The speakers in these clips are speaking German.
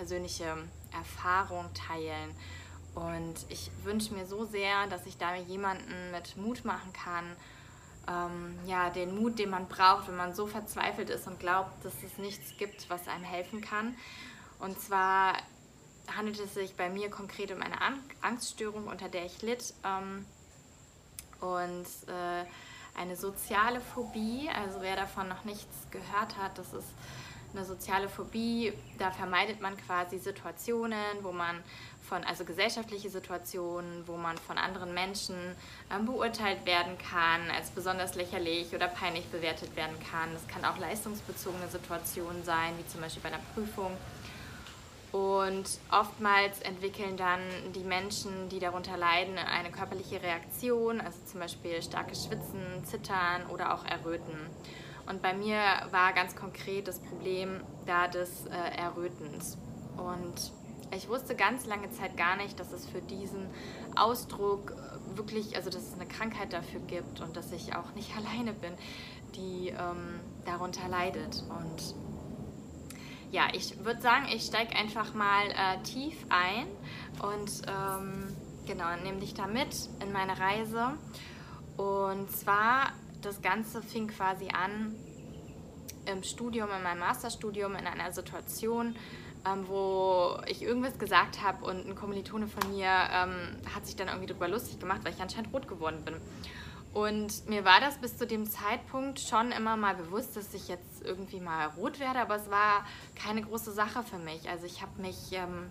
persönliche Erfahrung teilen. Und ich wünsche mir so sehr, dass ich da jemanden mit Mut machen kann. Ähm, ja, den Mut, den man braucht, wenn man so verzweifelt ist und glaubt, dass es nichts gibt, was einem helfen kann. Und zwar handelt es sich bei mir konkret um eine Angststörung, unter der ich litt. Ähm, und äh, eine soziale Phobie, also wer davon noch nichts gehört hat, das ist eine soziale Phobie, da vermeidet man quasi Situationen, wo man von, also gesellschaftliche Situationen, wo man von anderen Menschen ähm, beurteilt werden kann, als besonders lächerlich oder peinlich bewertet werden kann. Das kann auch leistungsbezogene Situationen sein, wie zum Beispiel bei einer Prüfung und oftmals entwickeln dann die Menschen, die darunter leiden, eine körperliche Reaktion, also zum Beispiel starkes Schwitzen, Zittern oder auch Erröten. Und bei mir war ganz konkret das Problem da des äh, Errötens. Und ich wusste ganz lange Zeit gar nicht, dass es für diesen Ausdruck wirklich, also dass es eine Krankheit dafür gibt und dass ich auch nicht alleine bin, die ähm, darunter leidet. Und ja, ich würde sagen, ich steige einfach mal äh, tief ein und ähm, genau, nehme dich da mit in meine Reise. Und zwar, das Ganze fing quasi an im Studium, in meinem Masterstudium, in einer Situation, ähm, wo ich irgendwas gesagt habe und ein Kommilitone von mir ähm, hat sich dann irgendwie darüber lustig gemacht, weil ich anscheinend rot geworden bin. Und mir war das bis zu dem Zeitpunkt schon immer mal bewusst, dass ich jetzt irgendwie mal rot werde, aber es war keine große Sache für mich. Also ich habe mich, ähm,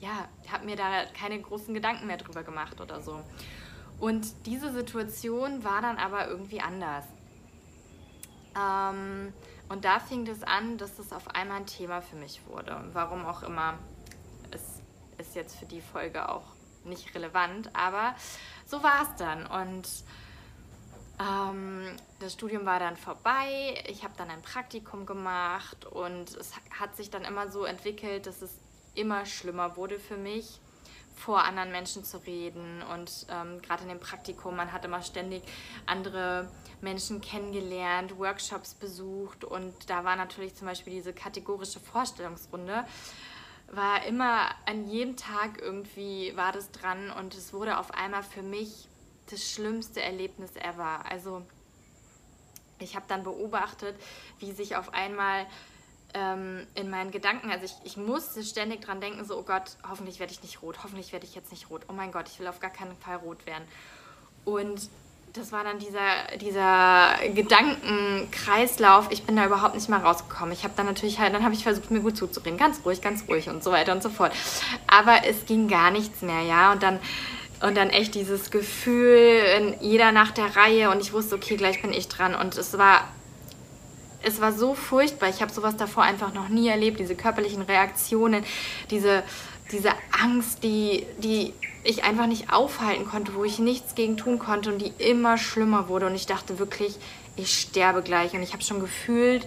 ja, habe mir da keine großen Gedanken mehr drüber gemacht oder so. Und diese Situation war dann aber irgendwie anders. Ähm, und da fing es an, dass es auf einmal ein Thema für mich wurde. Warum auch immer. Es ist jetzt für die Folge auch nicht relevant, aber so war es dann. Und ähm, das Studium war dann vorbei, ich habe dann ein Praktikum gemacht und es hat sich dann immer so entwickelt, dass es immer schlimmer wurde für mich, vor anderen Menschen zu reden. Und ähm, gerade in dem Praktikum, man hat immer ständig andere Menschen kennengelernt, Workshops besucht und da war natürlich zum Beispiel diese kategorische Vorstellungsrunde war immer an jedem Tag irgendwie war das dran und es wurde auf einmal für mich das schlimmste Erlebnis ever. Also ich habe dann beobachtet, wie sich auf einmal ähm, in meinen Gedanken, also ich, ich musste ständig dran denken, so, oh Gott, hoffentlich werde ich nicht rot, hoffentlich werde ich jetzt nicht rot, oh mein Gott, ich will auf gar keinen Fall rot werden. Und das war dann dieser, dieser Gedankenkreislauf. Ich bin da überhaupt nicht mal rausgekommen. Ich habe dann natürlich halt, dann habe ich versucht, mir gut zuzureden. Ganz ruhig, ganz ruhig und so weiter und so fort. Aber es ging gar nichts mehr, ja. Und dann und dann echt dieses Gefühl in jeder nach der Reihe und ich wusste, okay, gleich bin ich dran. Und es war, es war so furchtbar. Ich habe sowas davor einfach noch nie erlebt. Diese körperlichen Reaktionen, diese, diese Angst, die, die ich einfach nicht aufhalten konnte, wo ich nichts gegen tun konnte und die immer schlimmer wurde. Und ich dachte wirklich, ich sterbe gleich. Und ich habe schon gefühlt,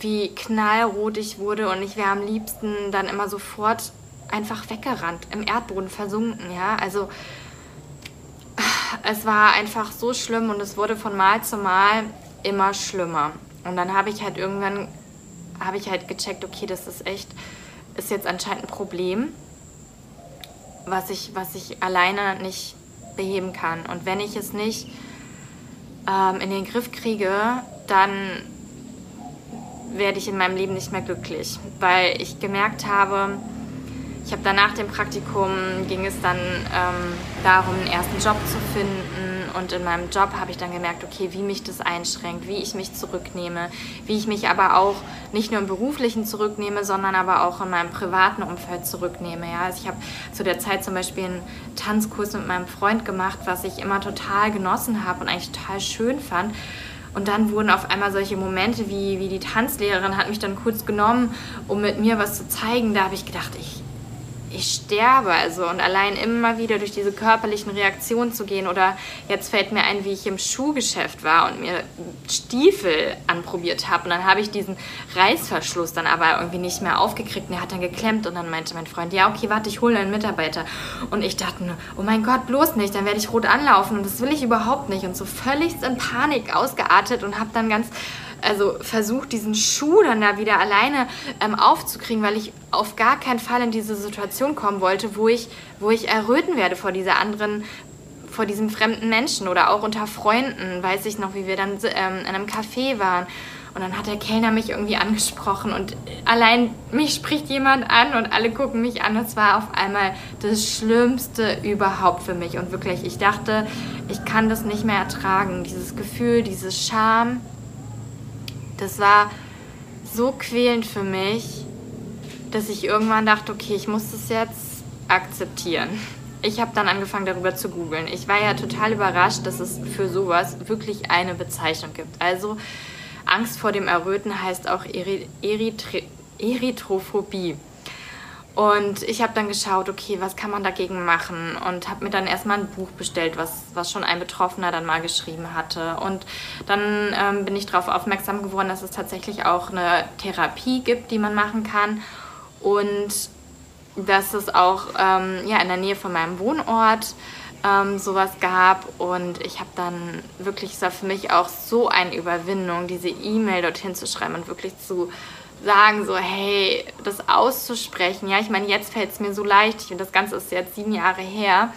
wie knallrot ich wurde und ich wäre am liebsten dann immer sofort einfach weggerannt, im Erdboden versunken, ja. Also es war einfach so schlimm und es wurde von Mal zu Mal immer schlimmer. Und dann habe ich halt irgendwann, habe ich halt gecheckt, okay, das ist echt, ist jetzt anscheinend ein Problem, was ich, was ich alleine nicht beheben kann. Und wenn ich es nicht ähm, in den Griff kriege, dann werde ich in meinem Leben nicht mehr glücklich, weil ich gemerkt habe, ich habe dann nach dem Praktikum ging es dann ähm, darum, einen ersten Job zu finden. Und in meinem Job habe ich dann gemerkt, okay, wie mich das einschränkt, wie ich mich zurücknehme, wie ich mich aber auch nicht nur im beruflichen zurücknehme, sondern aber auch in meinem privaten Umfeld zurücknehme. Ja? Also ich habe zu der Zeit zum Beispiel einen Tanzkurs mit meinem Freund gemacht, was ich immer total genossen habe und eigentlich total schön fand. Und dann wurden auf einmal solche Momente wie, wie die Tanzlehrerin hat mich dann kurz genommen, um mit mir was zu zeigen. Da habe ich gedacht, ich, ich sterbe. Also und allein immer wieder durch diese körperlichen Reaktionen zu gehen. Oder jetzt fällt mir ein, wie ich im Schuhgeschäft war und mir Stiefel anprobiert habe. Und dann habe ich diesen Reißverschluss dann aber irgendwie nicht mehr aufgekriegt. Und er hat dann geklemmt und dann meinte mein Freund, ja, okay, warte, ich hole einen Mitarbeiter. Und ich dachte nur, oh mein Gott, bloß nicht, dann werde ich rot anlaufen. Und das will ich überhaupt nicht. Und so völlig in Panik ausgeartet und habe dann ganz also versucht, diesen Schuh dann da wieder alleine ähm, aufzukriegen, weil ich auf gar keinen Fall in diese Situation kommen wollte, wo ich, wo ich erröten werde vor dieser anderen vor diesem fremden Menschen oder auch unter Freunden, weiß ich noch, wie wir dann ähm, in einem Café waren. Und dann hat der Kellner mich irgendwie angesprochen und allein mich spricht jemand an und alle gucken mich an. Das war auf einmal das Schlimmste überhaupt für mich. Und wirklich, ich dachte, ich kann das nicht mehr ertragen. Dieses Gefühl, diese Scham, das war so quälend für mich, dass ich irgendwann dachte, okay, ich muss das jetzt akzeptieren. Ich habe dann angefangen darüber zu googeln. Ich war ja total überrascht, dass es für sowas wirklich eine Bezeichnung gibt. Also Angst vor dem Erröten heißt auch Erythrophobie. Und ich habe dann geschaut, okay, was kann man dagegen machen? Und habe mir dann erstmal ein Buch bestellt, was, was schon ein Betroffener dann mal geschrieben hatte. Und dann ähm, bin ich darauf aufmerksam geworden, dass es tatsächlich auch eine Therapie gibt, die man machen kann. Und dass es auch ähm, ja, in der Nähe von meinem Wohnort ähm, sowas gab. Und ich habe dann wirklich, es war für mich auch so eine Überwindung, diese E-Mail dorthin zu schreiben und wirklich zu sagen, so, hey, das auszusprechen. Ja, ich meine, jetzt fällt es mir so leicht und das Ganze ist jetzt sieben Jahre her.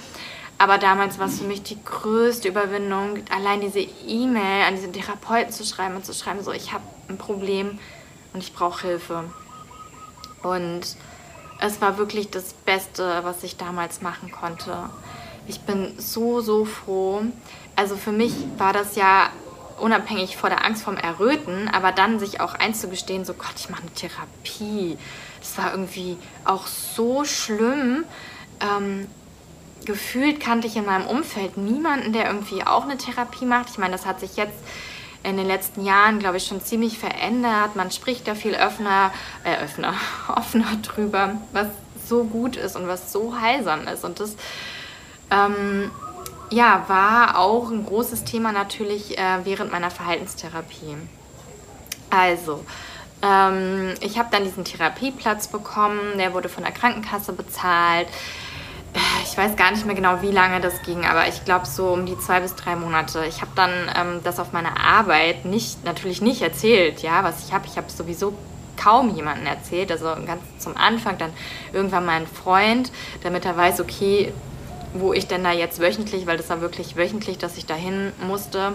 Aber damals war es für mich die größte Überwindung, allein diese E-Mail an diesen Therapeuten zu schreiben und zu schreiben, so, ich habe ein Problem und ich brauche Hilfe. Und es war wirklich das Beste, was ich damals machen konnte. Ich bin so, so froh. Also für mich war das ja unabhängig vor der Angst vom Erröten, aber dann sich auch einzugestehen, so Gott, ich mache eine Therapie. Das war irgendwie auch so schlimm. Ähm, gefühlt kannte ich in meinem Umfeld niemanden, der irgendwie auch eine Therapie macht. Ich meine, das hat sich jetzt in den letzten Jahren, glaube ich, schon ziemlich verändert. Man spricht da viel öffner, äh, öffner, offener drüber, was so gut ist und was so heilsam ist. Und das ähm, ja, war auch ein großes Thema natürlich äh, während meiner Verhaltenstherapie. Also, ähm, ich habe dann diesen Therapieplatz bekommen, der wurde von der Krankenkasse bezahlt. Äh, ich weiß gar nicht mehr genau, wie lange das ging, aber ich glaube so um die zwei bis drei Monate. Ich habe dann ähm, das auf meiner Arbeit nicht, natürlich nicht erzählt, ja, was ich habe. Ich habe sowieso kaum jemanden erzählt, also ganz zum Anfang dann irgendwann meinen Freund, damit er weiß, okay, wo ich denn da jetzt wöchentlich, weil das war wirklich wöchentlich, dass ich dahin musste.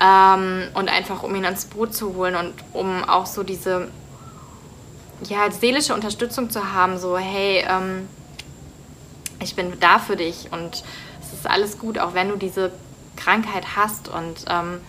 Ähm, und einfach um ihn ins Boot zu holen und um auch so diese ja, seelische Unterstützung zu haben, so hey, ähm, ich bin da für dich und es ist alles gut, auch wenn du diese Krankheit hast und ähm,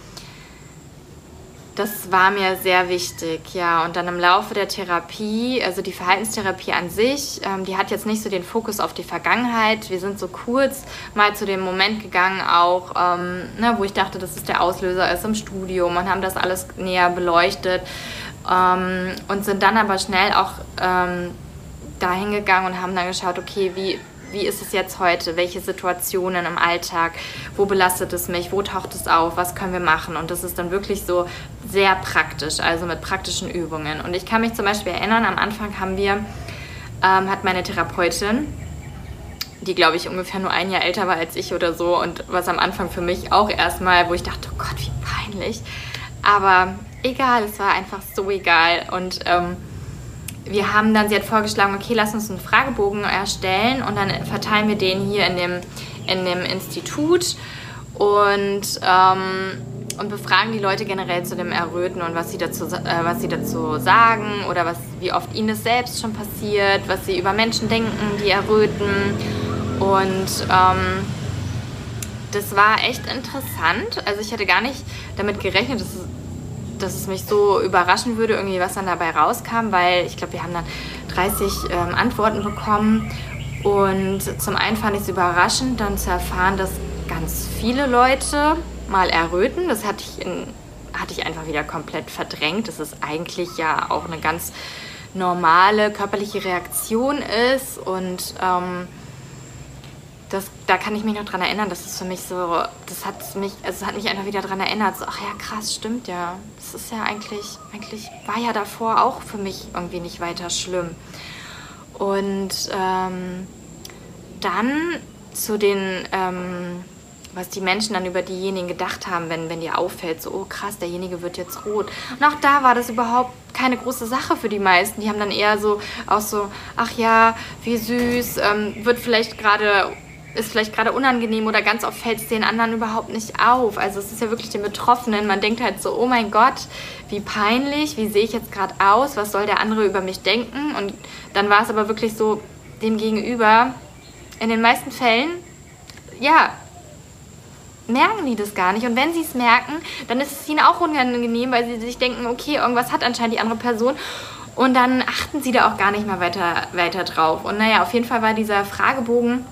das war mir sehr wichtig, ja. Und dann im Laufe der Therapie, also die Verhaltenstherapie an sich, ähm, die hat jetzt nicht so den Fokus auf die Vergangenheit. Wir sind so kurz mal zu dem Moment gegangen, auch, ähm, ne, wo ich dachte, dass es der Auslöser ist im Studium und haben das alles näher beleuchtet ähm, und sind dann aber schnell auch ähm, dahin gegangen und haben dann geschaut, okay, wie wie ist es jetzt heute? Welche Situationen im Alltag? Wo belastet es mich? Wo taucht es auf? Was können wir machen? Und das ist dann wirklich so sehr praktisch, also mit praktischen Übungen. Und ich kann mich zum Beispiel erinnern, am Anfang haben wir, ähm, hat meine Therapeutin, die glaube ich ungefähr nur ein Jahr älter war als ich oder so und was am Anfang für mich auch erstmal, wo ich dachte, oh Gott, wie peinlich. Aber egal, es war einfach so egal und ähm, wir haben dann, sie hat vorgeschlagen, okay, lass uns einen Fragebogen erstellen und dann verteilen wir den hier in dem, in dem Institut und, ähm, und befragen die Leute generell zu dem Erröten und was sie dazu, äh, was sie dazu sagen oder was, wie oft ihnen das selbst schon passiert, was sie über Menschen denken, die erröten. Und ähm, das war echt interessant. Also ich hatte gar nicht damit gerechnet, dass es dass es mich so überraschen würde, irgendwie was dann dabei rauskam, weil ich glaube, wir haben dann 30 ähm, Antworten bekommen. Und zum einen fand ich es überraschend, dann zu erfahren, dass ganz viele Leute mal erröten. Das hatte ich, in, hatte ich einfach wieder komplett verdrängt. Das ist eigentlich ja auch eine ganz normale körperliche Reaktion ist und ähm, das, da kann ich mich noch dran erinnern, das ist für mich so, das hat mich, also hat mich einfach wieder dran erinnert, so, ach ja, krass, stimmt ja. Das ist ja eigentlich, eigentlich war ja davor auch für mich irgendwie nicht weiter schlimm. Und ähm, dann zu den, ähm, was die Menschen dann über diejenigen gedacht haben, wenn, wenn dir auffällt, so, oh krass, derjenige wird jetzt rot. Und auch da war das überhaupt keine große Sache für die meisten. Die haben dann eher so, auch so, ach ja, wie süß, ähm, wird vielleicht gerade ist vielleicht gerade unangenehm oder ganz oft fällt es den anderen überhaupt nicht auf. Also es ist ja wirklich den Betroffenen. Man denkt halt so, oh mein Gott, wie peinlich, wie sehe ich jetzt gerade aus, was soll der andere über mich denken? Und dann war es aber wirklich so, dem Gegenüber, in den meisten Fällen, ja, merken die das gar nicht. Und wenn sie es merken, dann ist es ihnen auch unangenehm, weil sie sich denken, okay, irgendwas hat anscheinend die andere Person. Und dann achten sie da auch gar nicht mehr weiter, weiter drauf. Und naja, auf jeden Fall war dieser Fragebogen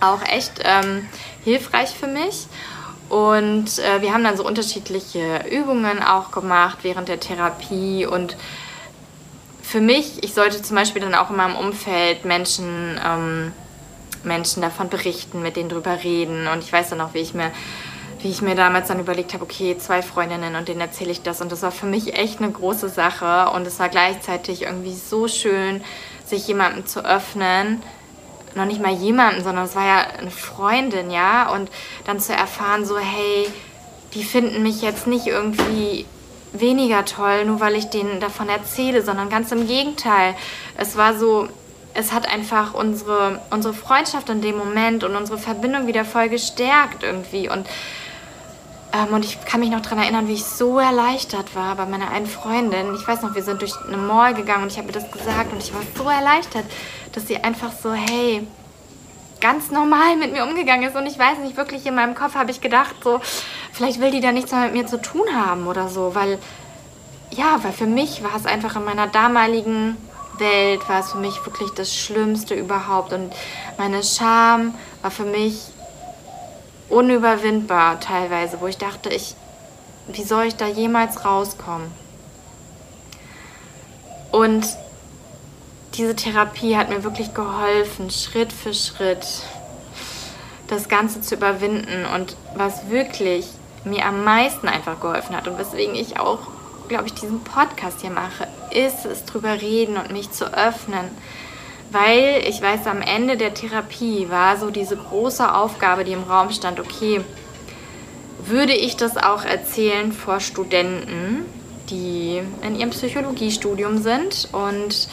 auch echt ähm, hilfreich für mich. Und äh, wir haben dann so unterschiedliche Übungen auch gemacht während der Therapie. Und für mich, ich sollte zum Beispiel dann auch in meinem Umfeld Menschen, ähm, Menschen davon berichten, mit denen drüber reden. Und ich weiß dann auch, wie ich mir wie ich mir damals dann überlegt habe, okay, zwei Freundinnen und denen erzähle ich das. Und das war für mich echt eine große Sache. Und es war gleichzeitig irgendwie so schön, sich jemandem zu öffnen, noch nicht mal jemanden, sondern es war ja eine Freundin, ja. Und dann zu erfahren, so, hey, die finden mich jetzt nicht irgendwie weniger toll, nur weil ich denen davon erzähle, sondern ganz im Gegenteil. Es war so, es hat einfach unsere, unsere Freundschaft in dem Moment und unsere Verbindung wieder voll gestärkt irgendwie. Und, ähm, und ich kann mich noch daran erinnern, wie ich so erleichtert war bei meiner einen Freundin. Ich weiß noch, wir sind durch eine Mall gegangen und ich habe ihr das gesagt und ich war so erleichtert dass sie einfach so, hey, ganz normal mit mir umgegangen ist. Und ich weiß nicht, wirklich in meinem Kopf habe ich gedacht, so, vielleicht will die da nichts mehr mit mir zu tun haben oder so. Weil, ja, weil für mich war es einfach in meiner damaligen Welt, war es für mich wirklich das Schlimmste überhaupt. Und meine Scham war für mich unüberwindbar teilweise, wo ich dachte, ich, wie soll ich da jemals rauskommen? Und diese Therapie hat mir wirklich geholfen, Schritt für Schritt das Ganze zu überwinden. Und was wirklich mir am meisten einfach geholfen hat und weswegen ich auch, glaube ich, diesen Podcast hier mache, ist es drüber reden und mich zu öffnen. Weil ich weiß, am Ende der Therapie war so diese große Aufgabe, die im Raum stand, okay, würde ich das auch erzählen vor Studenten, die in ihrem Psychologiestudium sind und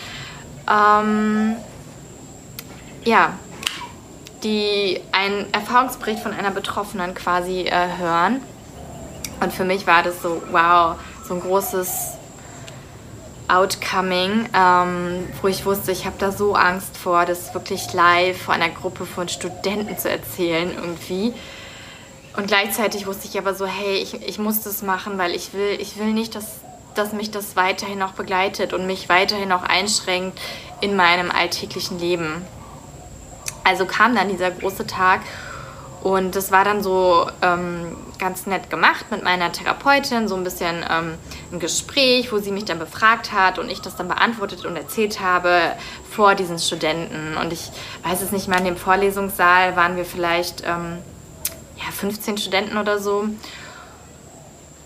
ähm, ja, die einen Erfahrungsbericht von einer Betroffenen quasi äh, hören. Und für mich war das so, wow, so ein großes Outcoming, ähm, wo ich wusste, ich habe da so Angst vor, das wirklich live vor einer Gruppe von Studenten zu erzählen irgendwie. Und gleichzeitig wusste ich aber so, hey, ich, ich muss das machen, weil ich will, ich will nicht, dass dass mich das weiterhin auch begleitet und mich weiterhin auch einschränkt in meinem alltäglichen Leben. Also kam dann dieser große Tag und das war dann so ähm, ganz nett gemacht mit meiner Therapeutin, so ein bisschen ähm, ein Gespräch, wo sie mich dann befragt hat und ich das dann beantwortet und erzählt habe vor diesen Studenten. Und ich weiß es nicht mehr, in dem Vorlesungssaal waren wir vielleicht ähm, ja, 15 Studenten oder so.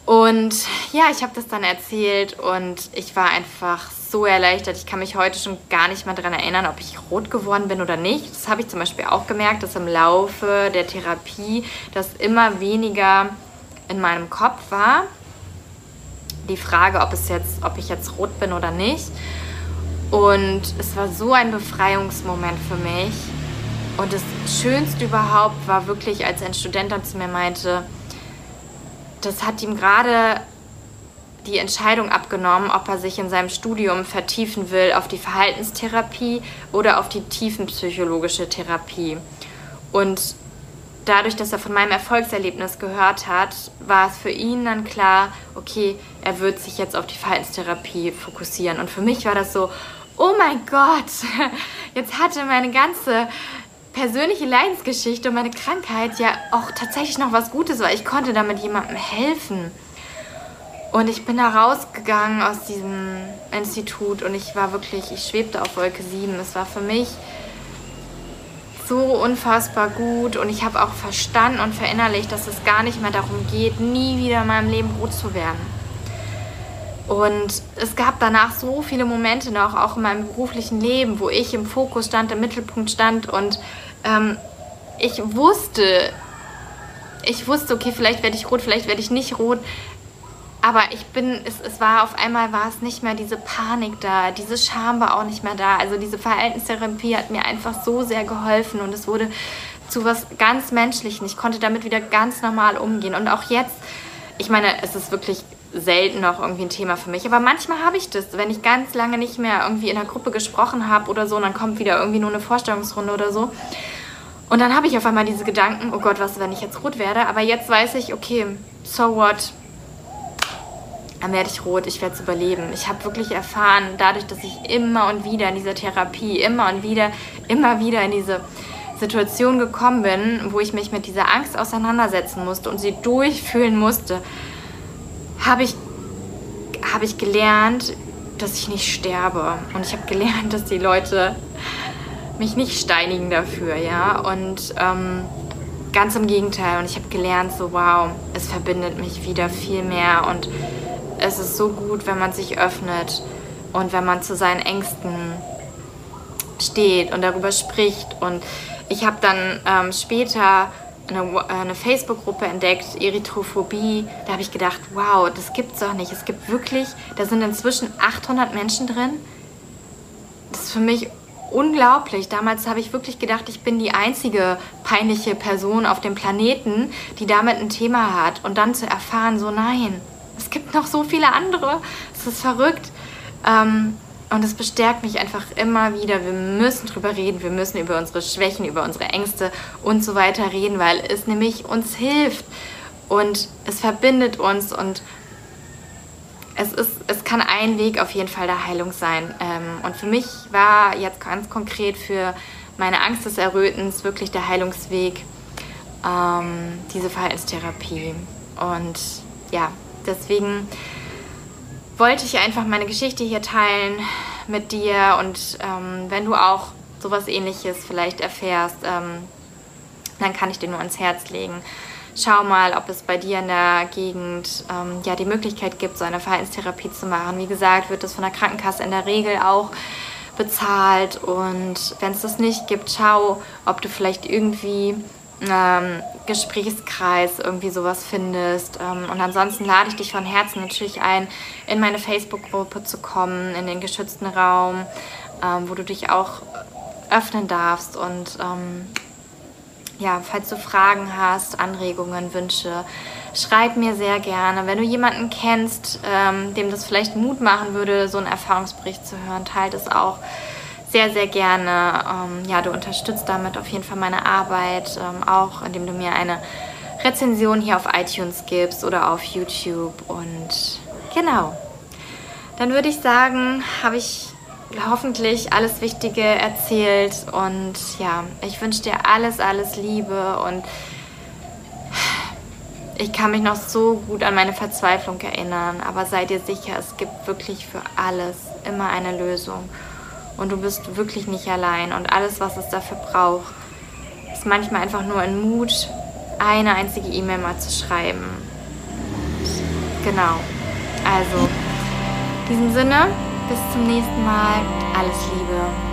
Und ja, ich habe das dann erzählt und ich war einfach so erleichtert. Ich kann mich heute schon gar nicht mehr daran erinnern, ob ich rot geworden bin oder nicht. Das habe ich zum Beispiel auch gemerkt, dass im Laufe der Therapie das immer weniger in meinem Kopf war. Die Frage, ob, es jetzt, ob ich jetzt rot bin oder nicht. Und es war so ein Befreiungsmoment für mich. Und das Schönste überhaupt war wirklich, als ein Student dann zu mir meinte, das hat ihm gerade die Entscheidung abgenommen, ob er sich in seinem Studium vertiefen will auf die Verhaltenstherapie oder auf die tiefenpsychologische Therapie. Und dadurch, dass er von meinem Erfolgserlebnis gehört hat, war es für ihn dann klar, okay, er wird sich jetzt auf die Verhaltenstherapie fokussieren. Und für mich war das so, oh mein Gott, jetzt hatte meine ganze persönliche Leidensgeschichte und meine Krankheit ja auch tatsächlich noch was Gutes, weil ich konnte damit jemandem helfen. Und ich bin da rausgegangen aus diesem Institut und ich war wirklich, ich schwebte auf Wolke 7. Es war für mich so unfassbar gut und ich habe auch verstanden und verinnerlicht, dass es gar nicht mehr darum geht, nie wieder in meinem Leben rot zu werden. Und es gab danach so viele Momente noch, auch in meinem beruflichen Leben, wo ich im Fokus stand, im Mittelpunkt stand und ähm, ich wusste, ich wusste, okay, vielleicht werde ich rot, vielleicht werde ich nicht rot, aber ich bin, es, es war auf einmal war es nicht mehr diese Panik da, diese Scham war auch nicht mehr da. Also diese Verhaltenstherapie hat mir einfach so sehr geholfen und es wurde zu was ganz Menschlichen. Ich konnte damit wieder ganz normal umgehen. Und auch jetzt, ich meine, es ist wirklich selten noch irgendwie ein Thema für mich. Aber manchmal habe ich das, wenn ich ganz lange nicht mehr irgendwie in einer Gruppe gesprochen habe oder so, und dann kommt wieder irgendwie nur eine Vorstellungsrunde oder so. Und dann habe ich auf einmal diese Gedanken, oh Gott, was, wenn ich jetzt rot werde? Aber jetzt weiß ich, okay, so what? dann werde ich rot, ich werde es überleben. Ich habe wirklich erfahren, dadurch, dass ich immer und wieder in dieser Therapie, immer und wieder, immer wieder in diese Situation gekommen bin, wo ich mich mit dieser Angst auseinandersetzen musste und sie durchfühlen musste, habe ich, hab ich gelernt, dass ich nicht sterbe. Und ich habe gelernt, dass die Leute mich nicht steinigen dafür, ja. Und ähm, ganz im Gegenteil. Und ich habe gelernt, so wow, es verbindet mich wieder viel mehr und es ist so gut, wenn man sich öffnet und wenn man zu seinen Ängsten steht und darüber spricht. Und ich habe dann ähm, später eine, äh, eine Facebook-Gruppe entdeckt, Erythrophobie. Da habe ich gedacht, wow, das gibt's doch nicht. Es gibt wirklich, da sind inzwischen 800 Menschen drin. Das ist für mich unglaublich. Damals habe ich wirklich gedacht, ich bin die einzige peinliche Person auf dem Planeten, die damit ein Thema hat. Und dann zu erfahren, so nein, es gibt noch so viele andere. Es ist verrückt. Ähm, und es bestärkt mich einfach immer wieder. Wir müssen drüber reden. Wir müssen über unsere Schwächen, über unsere Ängste und so weiter reden, weil es nämlich uns hilft und es verbindet uns und es, ist, es kann ein Weg auf jeden Fall der Heilung sein. Ähm, und für mich war jetzt ganz konkret für meine Angst des Errötens wirklich der Heilungsweg ähm, diese Verhaltenstherapie. Und ja, deswegen wollte ich einfach meine Geschichte hier teilen mit dir und ähm, wenn du auch sowas ähnliches vielleicht erfährst, ähm, dann kann ich dir nur ans Herz legen. Schau mal, ob es bei dir in der Gegend ähm, ja die Möglichkeit gibt, so eine Verhaltenstherapie zu machen. Wie gesagt, wird das von der Krankenkasse in der Regel auch bezahlt und wenn es das nicht gibt, schau, ob du vielleicht irgendwie ähm, Gesprächskreis irgendwie sowas findest. Ähm, und ansonsten lade ich dich von Herzen natürlich ein, in meine Facebook-Gruppe zu kommen, in den geschützten Raum, ähm, wo du dich auch öffnen darfst. Und ähm, ja, falls du Fragen hast, Anregungen, Wünsche, schreib mir sehr gerne. Wenn du jemanden kennst, ähm, dem das vielleicht Mut machen würde, so einen Erfahrungsbericht zu hören, teilt es auch sehr, sehr gerne. Ähm, ja, du unterstützt damit auf jeden Fall meine Arbeit, ähm, auch indem du mir eine Rezension hier auf iTunes gibst oder auf YouTube. Und genau, dann würde ich sagen, habe ich hoffentlich alles Wichtige erzählt. Und ja, ich wünsche dir alles, alles Liebe und ich kann mich noch so gut an meine Verzweiflung erinnern, aber sei dir sicher, es gibt wirklich für alles immer eine Lösung und du bist wirklich nicht allein und alles, was es dafür braucht, ist manchmal einfach nur ein Mut, eine einzige E-Mail mal zu schreiben. Genau. Also, in diesem Sinne, bis zum nächsten Mal. Alles Liebe.